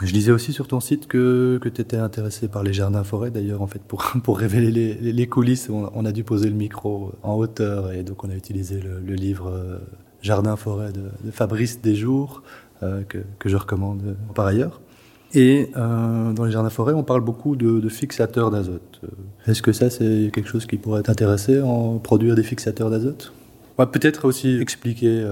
Je disais aussi sur ton site que, que tu étais intéressé par les jardins-forêts. D'ailleurs, en fait, pour, pour révéler les, les coulisses, on, a dû poser le micro en hauteur et donc on a utilisé le, le livre Jardin-forêt de, Fabrice Desjours, euh, que, que, je recommande euh, par ailleurs. Et euh, dans les jardins-forêts, on parle beaucoup de, de fixateurs d'azote. Est-ce que ça, c'est quelque chose qui pourrait t'intéresser, en produire des fixateurs d'azote? Ouais, Peut-être aussi expliquer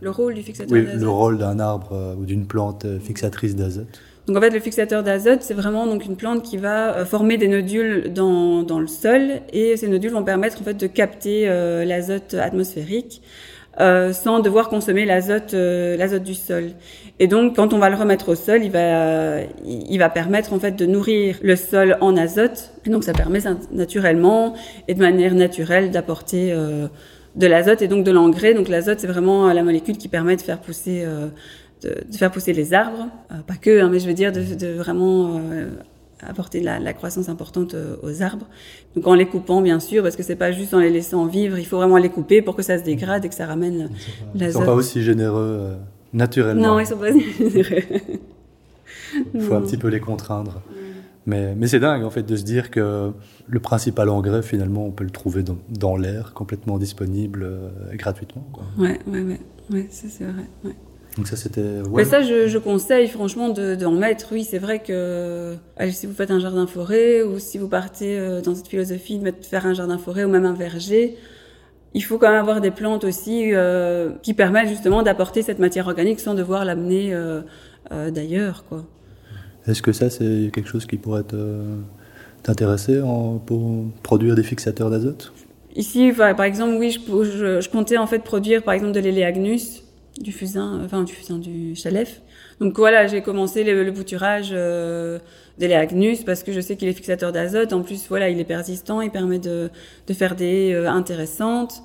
le rôle du fixateur oui, le rôle d'un arbre ou d'une plante fixatrice d'azote. Donc en fait, le fixateur d'azote, c'est vraiment donc une plante qui va former des nodules dans, dans le sol et ces nodules vont permettre en fait de capter l'azote atmosphérique euh, sans devoir consommer l'azote euh, l'azote du sol. Et donc quand on va le remettre au sol, il va il va permettre en fait de nourrir le sol en azote. Et donc ça permet naturellement et de manière naturelle d'apporter euh, de l'azote et donc de l'engrais. Donc l'azote c'est vraiment la molécule qui permet de faire pousser de, de, faire pousser les arbres, pas que, hein, mais je veux dire de, de vraiment apporter de la, la, croissance importante euh, aux arbres. Donc en les coupant bien sûr, parce que c'est pas juste en les laissant vivre, il faut vraiment les couper pour que ça se dégrade et que ça ramène Ils sont pas aussi généreux euh, naturellement. Non, ils sont pas généreux. il faut un petit peu les contraindre. Mais, mais c'est dingue en fait de se dire que le principal engrais finalement on peut le trouver dans, dans l'air complètement disponible euh, gratuitement. Quoi. Ouais, ouais, ouais, ouais ça c'est vrai. Ouais. Donc ça, c'était. Ouais. Mais ça, je, je, conseille franchement d'en de, mettre. Oui, c'est vrai que allez, si vous faites un jardin forêt ou si vous partez euh, dans cette philosophie de mettre, faire un jardin forêt ou même un verger, il faut quand même avoir des plantes aussi euh, qui permettent justement d'apporter cette matière organique sans devoir l'amener euh, d'ailleurs, quoi. Est-ce que ça, c'est quelque chose qui pourrait t'intéresser pour produire des fixateurs d'azote? Ici, par exemple, oui, je, je, je, comptais en fait produire par exemple de l'éléagnus du fusain, enfin du fusain du chalef. Donc voilà, j'ai commencé le, le bouturage euh, de l'éagnus parce que je sais qu'il est fixateur d'azote. En plus, voilà, il est persistant, il permet de, de faire des euh, intéressantes.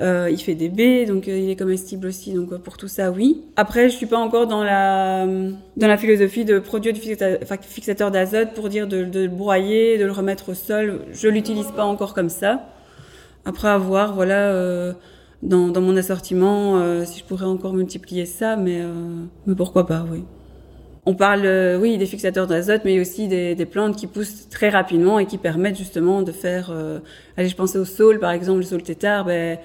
Euh, il fait des baies, donc euh, il est comestible aussi. Donc pour tout ça, oui. Après, je suis pas encore dans la dans la philosophie de produire du fixateur d'azote pour dire de, de, le broyer, de le remettre au sol. Je l'utilise pas encore comme ça. Après avoir, voilà euh, dans, dans mon assortiment, euh, si je pourrais encore multiplier ça, mais, euh, mais pourquoi pas, oui. On parle, euh, oui, des fixateurs d'azote, mais aussi des, des, plantes qui poussent très rapidement et qui permettent justement de faire. Euh, allez, je pensais au saule, par exemple, le saule tétard, ben,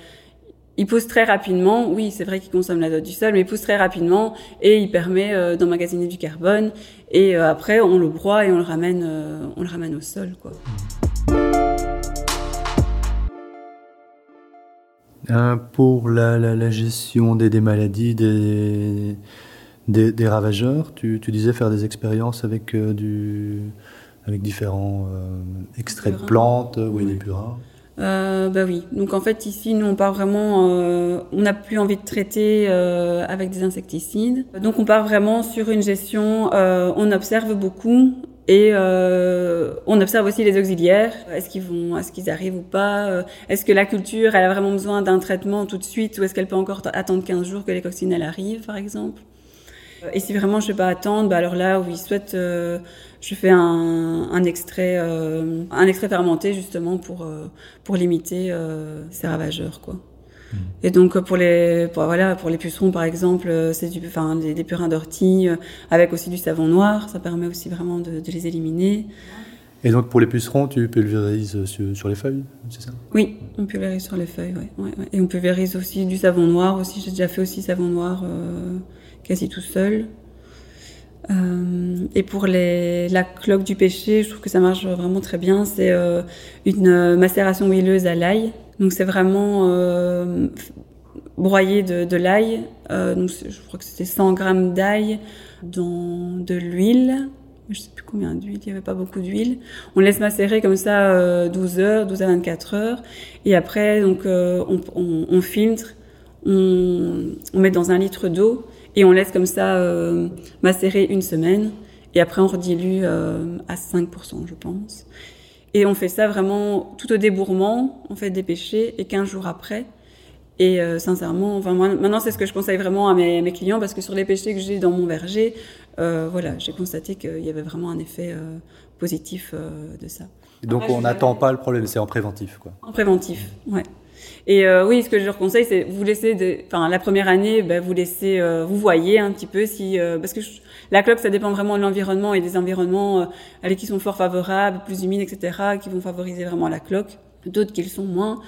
il pousse très rapidement. Oui, c'est vrai qu'il consomme l'azote du sol, mais il pousse très rapidement et il permet euh, d'emmagasiner du carbone. Et après, on le broie et on le ramène, on le ramène au sol, quoi. Euh, pour la, la, la, gestion des, des maladies, des, des, des, ravageurs, tu, tu disais faire des expériences avec, euh, du, avec différents euh, extraits de plantes, oui, des purins. Euh, bah oui. Donc en fait ici nous on part vraiment, euh, on n'a plus envie de traiter euh, avec des insecticides. Donc on part vraiment sur une gestion. on observe beaucoup et euh, on observe aussi les auxiliaires. Est-ce qu'ils vont, est-ce qu'ils arrivent ou pas? Euh, Est-ce que la culture, elle a vraiment besoin d'un traitement tout de suite ou est-ce qu'elle peut encore attendre 15 jours que les coccinelles arrivent, par exemple? Et si vraiment je ne peux pas attendre, bah alors là, oui, soit euh, je fais un, un extrait, euh, un extrait fermenté justement pour euh, pour limiter ces ravageurs, quoi. Mmh. Et donc pour les pour, voilà pour les pucerons par exemple euh, c'est du enfin des, des purins d'ortie euh, avec aussi du savon noir ça permet aussi vraiment de, de, les éliminer. Et donc pour les pucerons tu pulvérises sur, sur les feuilles c'est ça? Oui on pulvérise sur les feuilles ouais, ouais, ouais. et on pulvérise aussi du savon noir aussi j'ai déjà fait aussi savon noir euh, quasi tout seul. Euh, et pour la cloque du péché, je trouve que ça marche vraiment très bien. C'est euh, une macération huileuse à l'ail. Donc c'est vraiment euh, broyé de, l'ail. Euh, donc je crois que c'était 100 grammes d'ail dans de l'huile. Je sais plus combien d'huile, il n'y avait pas beaucoup d'huile. On laisse macérer comme ça euh, 12 heures, 12 à 24 heures. Et après, donc, euh, on, filtre, on met dans un litre d'eau et on laisse comme ça euh, macérer une semaine. Et après, on redilue euh, à 5%, je pense. Et on fait ça vraiment tout au débourrement, on fait des péchés, et 15 jours après. Et euh, sincèrement, enfin, moi, maintenant, c'est ce que je conseille vraiment à mes, mes, clients, parce que sur les péchés que j'ai dans mon verger, euh, voilà, j'ai constaté qu'il y avait vraiment un effet euh, positif de ça. Donc, Après, on n'attend pas le problème, c'est en préventif, quoi. En préventif, ouais. Et euh, oui, ce que je leur conseille, c'est vous laisser, de, enfin la première année, ben, vous laissez, euh, vous voyez un petit peu si, euh, parce que je, la cloque, ça dépend vraiment de l'environnement et des environnements euh, qui sont fort favorables, plus humides, etc., qui vont favoriser vraiment la cloque. D'autres qui le sont moins.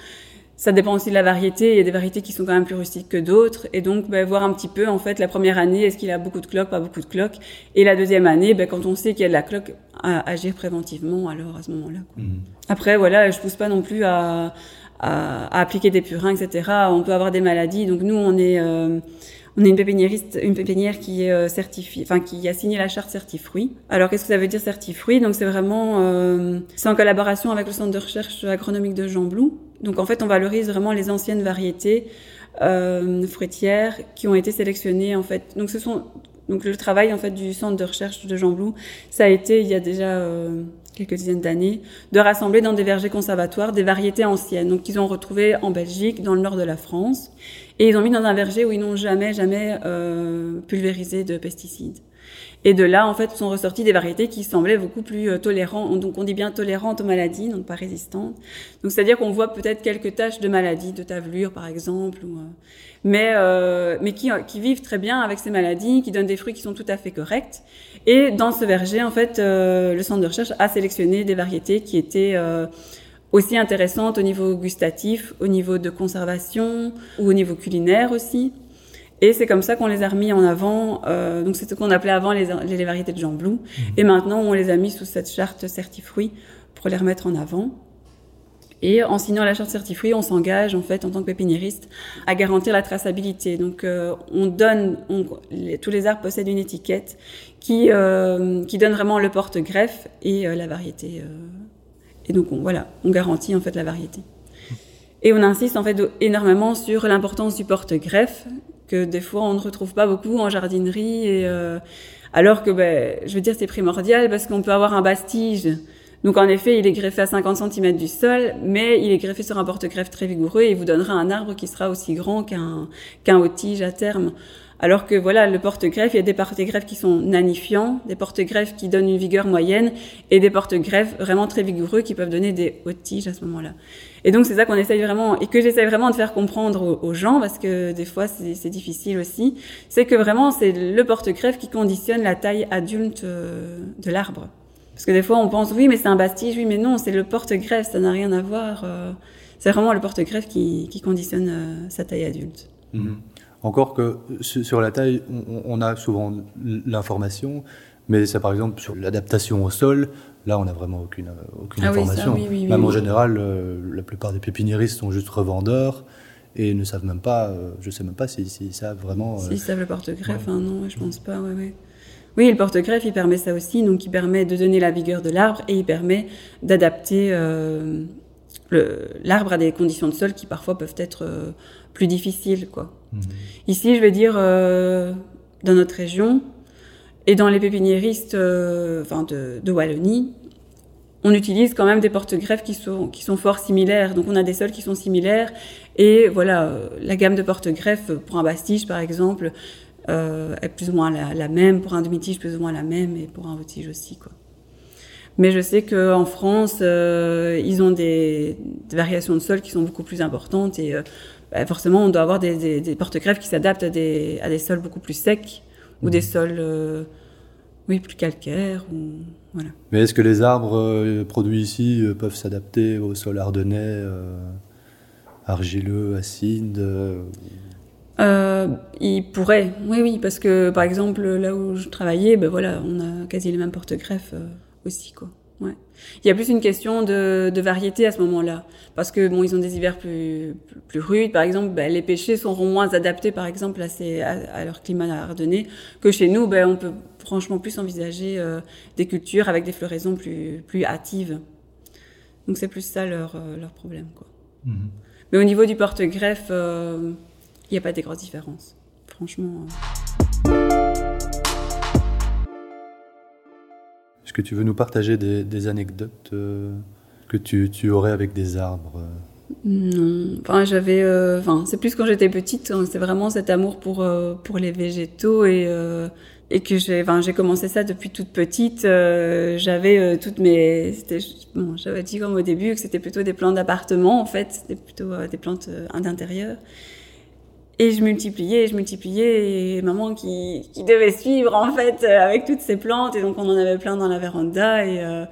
Ça dépend aussi de la variété. Il y a des variétés qui sont quand même plus rustiques que d'autres. Et donc, ben, voir un petit peu, en fait, la première année, est-ce qu'il a beaucoup de cloques, pas beaucoup de cloques? Et la deuxième année, ben, quand on sait qu'il y a de la cloque, à agir préventivement, alors à ce moment-là. Mmh. Après, voilà, je pousse pas non plus à, à, à, appliquer des purins, etc. On peut avoir des maladies. Donc nous, on est, euh, on est une pépiniériste, une pépinière qui est euh, certifiée, enfin qui a signé la charte certifruit. Alors qu'est-ce que ça veut dire certifruit? Donc c'est vraiment, euh, c'est en collaboration avec le centre de recherche agronomique de Jean Blou. Donc en fait, on valorise vraiment les anciennes variétés euh, fruitières qui ont été sélectionnées en fait. Donc ce sont donc le travail en fait du centre de recherche de Jean Blou, ça a été il y a déjà euh, quelques dizaines d'années, de rassembler dans des vergers conservatoires des variétés anciennes, donc qu'ils ont retrouvées en Belgique, dans le nord de la France, et ils ont mis dans un verger où ils n'ont jamais, jamais euh, pulvérisé de pesticides. Et de là, en fait, sont ressorties des variétés qui semblaient beaucoup plus euh, tolérantes, donc on dit bien tolérantes aux maladies, donc pas résistantes. Donc c'est-à-dire qu'on voit peut-être quelques taches de maladies, de tavelure par exemple, euh, mais euh, mais qui, qui vivent très bien avec ces maladies, qui donnent des fruits qui sont tout à fait corrects. Et dans ce verger, en fait, euh, le centre de recherche a sélectionné des variétés qui étaient euh, aussi intéressantes au niveau gustatif, au niveau de conservation ou au niveau culinaire aussi. Et c'est comme ça qu'on les a remis en avant. Euh, donc c'est ce qu'on appelait avant les, les, variétés de Jean Blou. Mmh. Et maintenant, on les a mis sous cette charte certifruit pour les remettre en avant. Et en signant la charte certifruit, on s'engage en fait en tant que pépiniériste à garantir la traçabilité. Donc euh, on donne, on, les, tous les arbres possèdent une étiquette qui euh, qui donne vraiment le porte-greffe et euh, la variété. et donc on, voilà, on garantit en fait la variété. Et on insiste en fait énormément sur l'importance du porte-greffe que des fois on ne retrouve pas beaucoup en jardinerie et euh, alors que ben, je veux dire c'est primordial parce qu'on peut avoir un bastige donc en effet il est greffé à 50 cm du sol mais il est greffé sur un porte-greffe très vigoureux et il vous donnera un arbre qui sera aussi grand qu'un qu'un tige à terme alors que voilà, le porte-greffe, il y a des porte-greffes qui sont nanifiants, des porte-greffes qui donnent une vigueur moyenne, et des porte-greffes vraiment très vigoureux qui peuvent donner des hautes tiges à ce moment-là. Et donc c'est ça qu'on essaye vraiment, et que j'essaye vraiment de faire comprendre aux, gens, parce que des fois c'est difficile aussi, c'est que vraiment c'est le porte-greffe qui conditionne la taille adulte de l'arbre. Parce que des fois on pense oui mais c'est un bastige, oui mais non, c'est le porte-greffe, ça n'a rien à voir. c'est vraiment le porte-greffe qui, conditionne sa taille adulte. Mmh. Encore que sur la taille, on, a souvent l'information, mais c'est par exemple sur l'adaptation au sol, là on n'a vraiment aucune, aucune ah information. Oui, ça, oui, oui, même en général, euh, la plupart des pépiniéristes sont juste revendeurs et ne savent même pas, euh, je sais même pas s'ils si, si savent vraiment. S'ils euh, savent le porte-greffe, ouais. hein, non, je pense pas, ouais, ouais. Oui, le porte-greffe, il permet ça aussi, donc il permet de donner la vigueur de l'arbre et il permet d'adapter euh, l'arbre à des conditions de sol qui parfois peuvent être euh, plus difficiles. Quoi. Mmh. Ici, je vais dire, euh, dans notre région et dans les pépiniéristes euh, enfin de, de, Wallonie, on utilise quand même des porte-greffes qui sont, qui sont fort similaires. Donc on a des sols qui sont similaires et voilà, la gamme de porte-greffes pour un bastige par exemple est plus ou moins la, la même, pour un demi-tige plus ou moins la même et pour un haut-tige aussi. Quoi. Mais je sais qu'en France, euh, ils ont des, des, variations de sol qui sont beaucoup plus importantes et euh, bah forcément, on doit avoir des, des, des porte-greffes qui s'adaptent à des, à des sols beaucoup plus secs ou mmh. des sols euh, oui, plus calcaires. Ou, voilà. Mais est-ce que les arbres produits ici peuvent s'adapter au sol ardennais, argileux, acide euh, il pourrait, oui, oui, parce que par exemple là où je travaillais, ben voilà, on a quasi les mêmes porte-greffes aussi, quoi. Ouais. Il y a plus une question de, de variété à ce moment-là, parce que bon, ils ont des hivers plus plus, plus rudes, par exemple, ben, les pêchers seront moins adaptés, par exemple, à, ces, à, à leur climat ardennais, que chez nous, ben, on peut franchement plus envisager euh, des cultures avec des floraisons plus plus hâtives. Donc c'est plus ça leur euh, leur problème, quoi. Mhm. Mais au niveau du porte-greffe, euh, il n'y a pas des grosses différences. Franchement. euh. Est-ce que tu veux nous partager des, anecdotes euh, que tu, tu aurais avec des arbres euh Non, enfin j'avais, euh, enfin c'est plus quand j'étais petite, hein, c'est vraiment cet amour pour pour les végétaux et et que j'ai, enfin commencé ça depuis toute petite. j'avais toutes mes, bon, j'avais dit comme au début que c'était plutôt des plantes d'appartement en fait, c'était plutôt des plantes d'intérieur. Et je multipliais, je multipliais, et maman qui, qui devait suivre en fait euh, avec toutes ces plantes, et donc on en avait plein dans la véranda, et euh,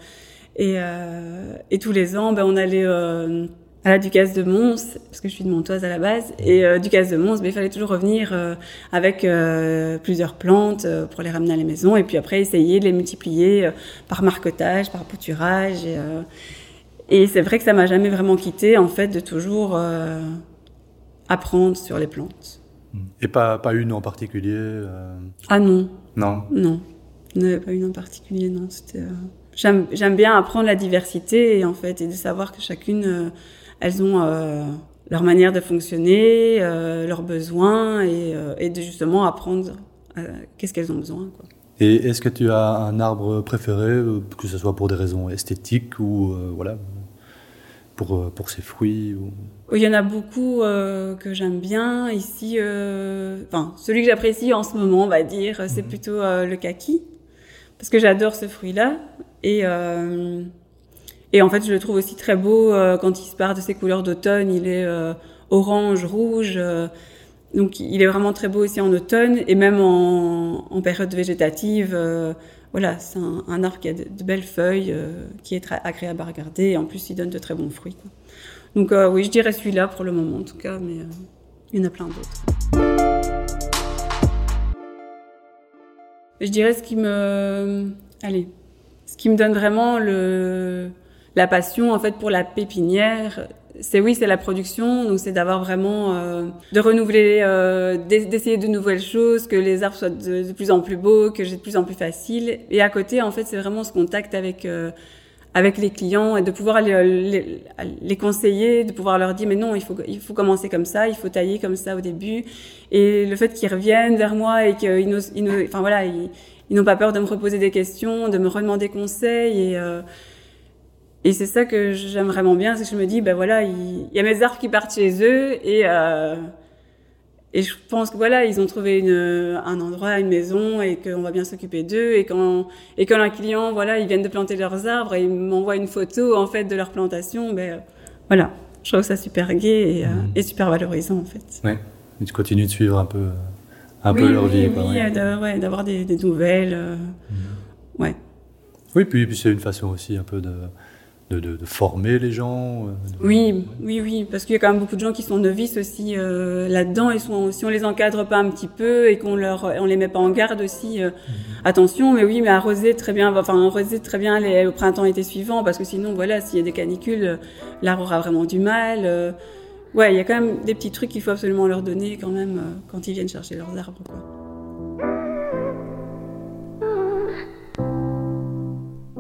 et, euh, et tous les ans, ben on allait euh, à la Ducasse de Mons, parce que je suis de Montoise à la base, et euh, Ducasse de Mons, ben, il fallait toujours revenir euh, avec plusieurs plantes pour les ramener à la maison, et puis après essayer de les multiplier par marquetage, par bouturage, et, et c'est vrai que ça m'a jamais vraiment quitté en fait de toujours apprendre sur les plantes. Et pas, pas une en particulier euh, Ah non, Non non, pas une en particulier, non. C'était. euh, J'aime j'aime bien apprendre la diversité et en fait et de savoir que chacune, euh, elles ont leur manière de fonctionner, leurs besoins et, et de justement apprendre qu'est-ce qu'elles ont besoin. Quoi. Et est-ce que tu as un arbre préféré, que ce soit pour des raisons esthétiques ou voilà, pour, pour ses fruits ou... Il y en a beaucoup euh, que j'aime bien ici. euh, Enfin, celui que j'apprécie en ce moment, on va dire, c'est plutôt euh, le kaki, parce que j'adore ce fruit-là. Et euh, et en fait, je le trouve aussi très beau euh, quand il se part de ses couleurs d'automne. Il est euh, orange, rouge. euh, donc, il est vraiment très beau aussi en automne et même en, en période végétative. euh, voilà, c'est un, un arbre qui a de, de belles feuilles, euh, qui est très agréable à regarder et en plus, il donne de très bons fruits. quoi. Donc euh, oui, je dirais celui-là pour le moment en tout cas, mais euh, il y en a plein d'autres. Je dirais ce qui me, allez, ce qui me donne vraiment le la passion en fait pour la pépinière, c'est oui, c'est la production, donc c'est d'avoir vraiment euh, de renouveler, d'ess- d'essayer de nouvelles choses, que les arbres soient de, de plus en plus beaux, que j'ai de plus en plus facile. Et à côté, en fait, c'est vraiment ce contact avec avec les clients et de pouvoir les, conseiller, de pouvoir leur dire mais non, il faut il faut commencer comme ça, il faut tailler comme ça au début. Et le fait qu'ils reviennent vers moi et qu'ils n'osent- enfin voilà, ils, ils n'ont pas peur de me reposer des questions, de me redemander conseil et euh, et c'est ça que j'aime vraiment bien, c'est que je me dis ben voilà, il, il y a mes arbres qui partent chez eux et euh, et je pense que voilà, ils ont trouvé une, un endroit, une maison, et qu'on va bien s'occuper d'eux. Et quand et quand un client, voilà, ils viennent de planter leurs arbres et ils m'envoient une photo en fait de leur plantation, ben voilà, je trouve ça super gai et, euh, et super valorisant en fait. Ouais. Et tu continues de suivre un peu, un oui, peu leur oui, vie. oui, quoi, de- ouais, d'avoir des, des nouvelles. euh, Ouais. Oui, puis, puis c'est une façon aussi un peu de, de, de, de former les gens. euh, de- Oui, oui, oui, parce qu'il y a quand même beaucoup de gens qui sont novices aussi euh, là-dedans. Ils sont, si on les encadre pas un petit peu et qu'on leur, on les met pas en garde aussi, euh, attention. Mais oui, mais arroser très bien, enfin arroser très bien les, au printemps-été suivant, parce que sinon, voilà, s'il y a des canicules, euh, l'arbre aura vraiment du mal. euh. ouais, il y a quand même des petits trucs qu'il faut absolument leur donner quand même euh, quand ils viennent chercher leurs arbres. Quoi.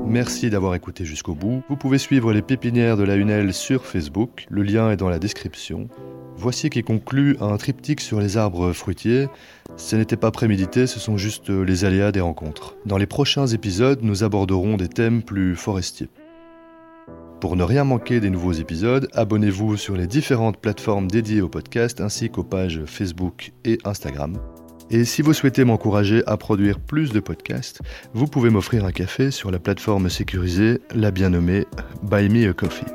Merci d'avoir écouté jusqu'au bout. Vous pouvez suivre les pépinières de la Hunelle sur Facebook, le lien est dans la description. Voici qui conclut un triptyque sur les arbres fruitiers. Ce n'était pas prémédité, ce sont juste les aléas des rencontres. Dans les prochains épisodes, nous aborderons des thèmes plus forestiers. Pour ne rien manquer des nouveaux épisodes, abonnez-vous sur les différentes plateformes dédiées au podcast ainsi qu'aux pages Facebook et Instagram. Et si vous souhaitez m'encourager à produire plus de podcasts, vous pouvez m'offrir un café sur la plateforme sécurisée, la bien nommée Buy Me a Coffee.